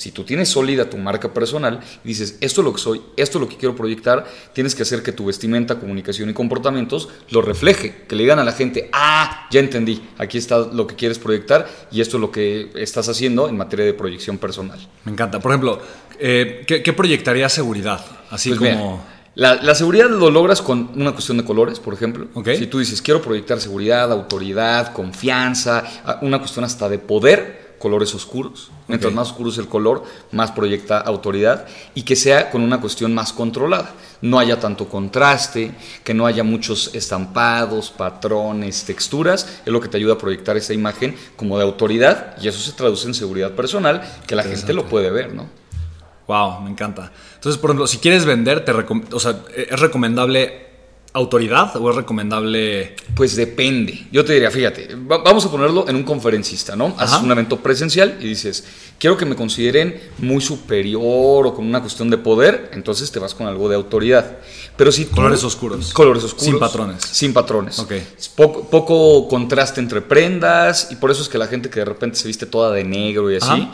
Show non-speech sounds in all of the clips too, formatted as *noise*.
si tú tienes sólida tu marca personal y dices, esto es lo que soy, esto es lo que quiero proyectar, tienes que hacer que tu vestimenta, comunicación y comportamientos lo refleje, que le digan a la gente, ah, ya entendí, aquí está lo que quieres proyectar y esto es lo que estás haciendo en materia de proyección personal. Me encanta. Por ejemplo, eh, ¿qué, proyectaría seguridad? Así pues como... la, seguridad lo logras con una cuestión de colores, por ejemplo. Si tú dices, quiero proyectar seguridad, autoridad, confianza, una cuestión hasta de poder, colores oscuros. Mientras más oscuro es el color, más proyecta autoridad y que sea con una cuestión más controlada. No haya tanto contraste, que no haya muchos estampados, patrones, texturas. Es lo que te ayuda a proyectar esa imagen como de autoridad y eso se traduce en seguridad personal, que la gente lo puede ver, ¿no? Wow, me encanta. Entonces, por ejemplo, si quieres vender, te o sea, es recomendable autoridad o es recomendable? Pues depende. Yo te diría, fíjate, vamos a ponerlo en un conferencista, ¿no? Haces un evento presencial y dices, quiero que me consideren muy superior o con una cuestión de poder, entonces te vas con algo de autoridad. Pero si colores oscuros. Colores oscuros. Sin patrones. Sin patrones. Ok. Poco, poco, contraste entre prendas y por eso es que la gente que de repente se viste toda de negro y así,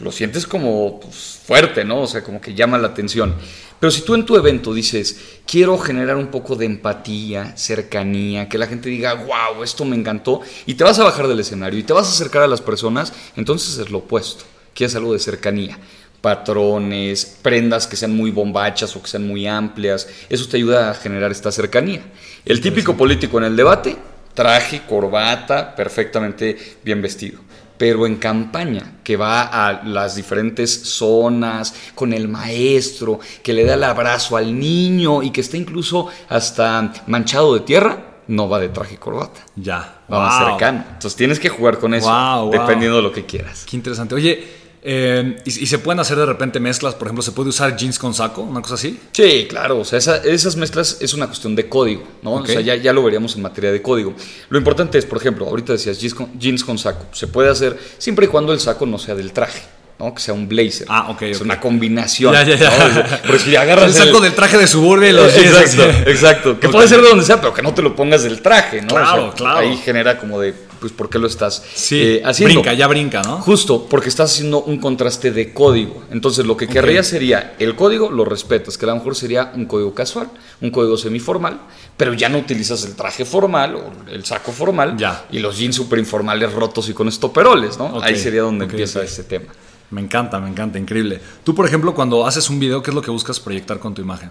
lo sientes como pues, fuerte, ¿no? O sea, como que llama la atención. Pero si tú en tu evento dices, quiero generar un poco de empatía, cercanía, que la gente diga, wow, esto me encantó, y te vas a bajar del escenario y te vas a acercar a las personas, entonces es lo opuesto, quieres algo de cercanía patrones, prendas que sean muy bombachas o que sean muy amplias. Eso te ayuda a generar esta cercanía. El típico político en el debate, traje, corbata, perfectamente bien vestido pero en campaña, que va a las diferentes zonas con el maestro, que le da el abrazo al niño y que está incluso hasta manchado de tierra, no va de traje y corbata. Ya. Va más cercano. Entonces tienes que jugar con eso, dependiendo de lo que quieras. Qué interesante. Oye, eh, y, se pueden hacer de repente mezclas, por ejemplo, ¿se puede usar jeans con saco? ¿Una cosa así? Sí, claro, o sea, esas mezclas es una cuestión de código, ¿no? O sea, ya, ya, lo veríamos en materia de código. Lo importante es, por ejemplo, ahorita decías jeans con, jeans con saco, se puede hacer siempre y cuando el saco no sea del traje. ¿no? Que sea un blazer. Ah, ok. Es una combinación. Ya, ya, ya. Pero si agarras el saco del traje de suburbia y los *laughs* jeans. Exacto, exacto. Que puede ser de donde sea, pero que no te lo pongas del traje, ¿no? Claro, claro. Ahí genera como de pues ¿por qué lo estás eh, haciendo? Brinca, ya brinca, ¿no? Justo, porque estás haciendo un contraste de código. Entonces lo que querría sería, el código lo respetas, que a lo mejor sería un código casual, un código semiformal, pero ya no utilizas el traje formal o el saco formal ya. y los jeans super informales rotos y con estoperoles, ¿no? Ahí sería donde empieza ese tema. Me encanta, me encanta, increíble. Tú, por ejemplo, cuando haces un video, ¿qué es lo que buscas proyectar con tu imagen?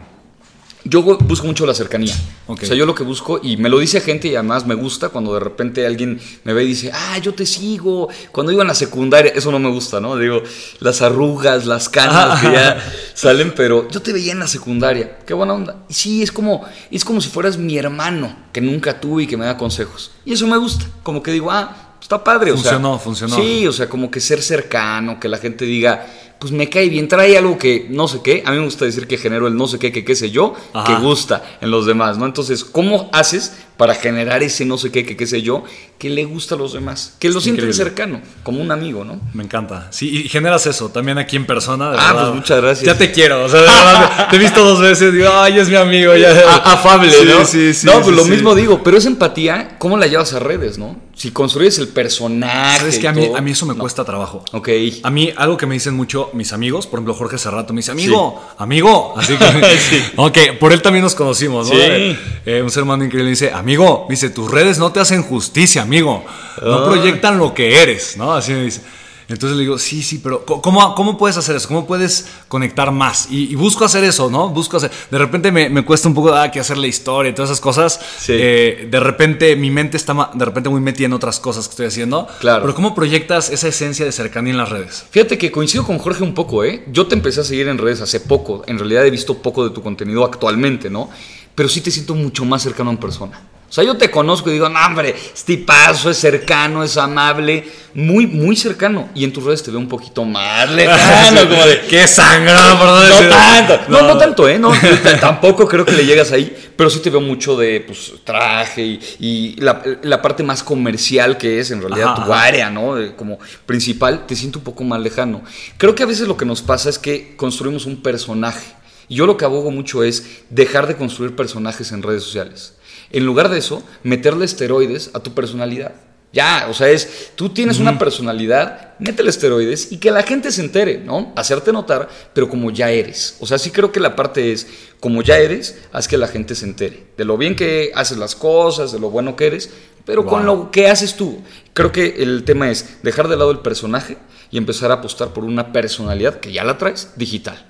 Yo busco mucho la cercanía. O sea, yo lo que busco, y me lo dice gente y además me gusta cuando de repente alguien me ve y dice, ah, yo te sigo. Cuando iba en la secundaria, eso no me gusta, ¿no? Digo, las arrugas, las canas que ya *laughs* salen, pero yo te veía en la secundaria. Qué buena onda. Y sí, es como, es como si fueras mi hermano, que nunca tuve y que me da consejos. Y eso me gusta. Como que digo, ah, está padre. Funcionó, funcionó. Sí, o sea, como que ser cercano, que la gente diga pues me cae bien, trae algo que no sé qué, a mí me gusta decir que genero el no sé qué, que qué sé yo, que gusta en los demás, ¿no? Entonces, ¿cómo haces para generar ese no sé qué, que qué sé yo, que le gusta a los demás, que lo sienten cercano, como un amigo, ¿no? Me encanta. Sí, y generas eso también aquí en persona. ah, pues muchas gracias. Ya te quiero, o sea, *laughs* te he visto dos veces, digo, ay, es mi amigo, ya. afable, ¿no? Sí, sí, No, pues lo mismo digo, pero esa empatía, ¿cómo la llevas a redes, no? Si construyes el personaje. Sabes que a mí, a mí eso me cuesta trabajo. Ok. A mí, algo que me dicen mucho mis amigos, por ejemplo, Jorge Serrato me dice, amigo, amigo. Así que, *laughs* sí. ok, por él también nos conocimos, ¿no? Sí. Eh, un ser humano increíble dice, amigo, dice, tus redes no te hacen justicia, amigo. No ah. proyectan lo que eres, ¿no? Así me dice. Entonces le digo, sí, sí, pero ¿cómo, cómo puedes hacer eso? ¿Cómo puedes conectar más? Y, busco hacer eso, ¿no? Busco hacer. De repente me, me cuesta un poco ah, que hacer la historia y todas esas cosas. Eh, de repente mi mente está de repente muy metida en otras cosas que estoy haciendo. Claro. Pero ¿cómo proyectas esa esencia de cercanía en las redes? Fíjate que coincido con Jorge un poco, ¿eh? Yo te empecé a seguir en redes hace poco. En realidad he visto poco de tu contenido actualmente, ¿no? Pero sí te siento mucho más cercano en persona. O sea, yo te conozco y digo, no, hombre, este paso es cercano, es amable, muy, muy cercano. Y en tus redes te veo un poquito más *laughs* lejano, como de. ¡Qué sangrado, por no tanto. No. no, tanto, ¿eh? No, *laughs* tampoco creo que le llegas ahí, pero sí te veo mucho de pues, traje y, la, parte más comercial que es en realidad tu área, ¿no? como principal, te siento un poco más lejano. Creo que a veces lo que nos pasa es que construimos un personaje. Y yo lo que abogo mucho es dejar de construir personajes en redes sociales. En lugar de eso, meterle esteroides a tu personalidad. Ya, o sea, es, tú tienes una personalidad, métele esteroides y que la gente se entere, ¿no? Hacerte notar, pero como ya eres. O sea, sí creo que la parte es, como ya eres, haz que la gente se entere. De lo bien que haces las cosas, de lo bueno que eres, pero con lo que haces tú. Creo que el tema es dejar de lado el personaje y empezar a apostar por una personalidad que ya la traes digital.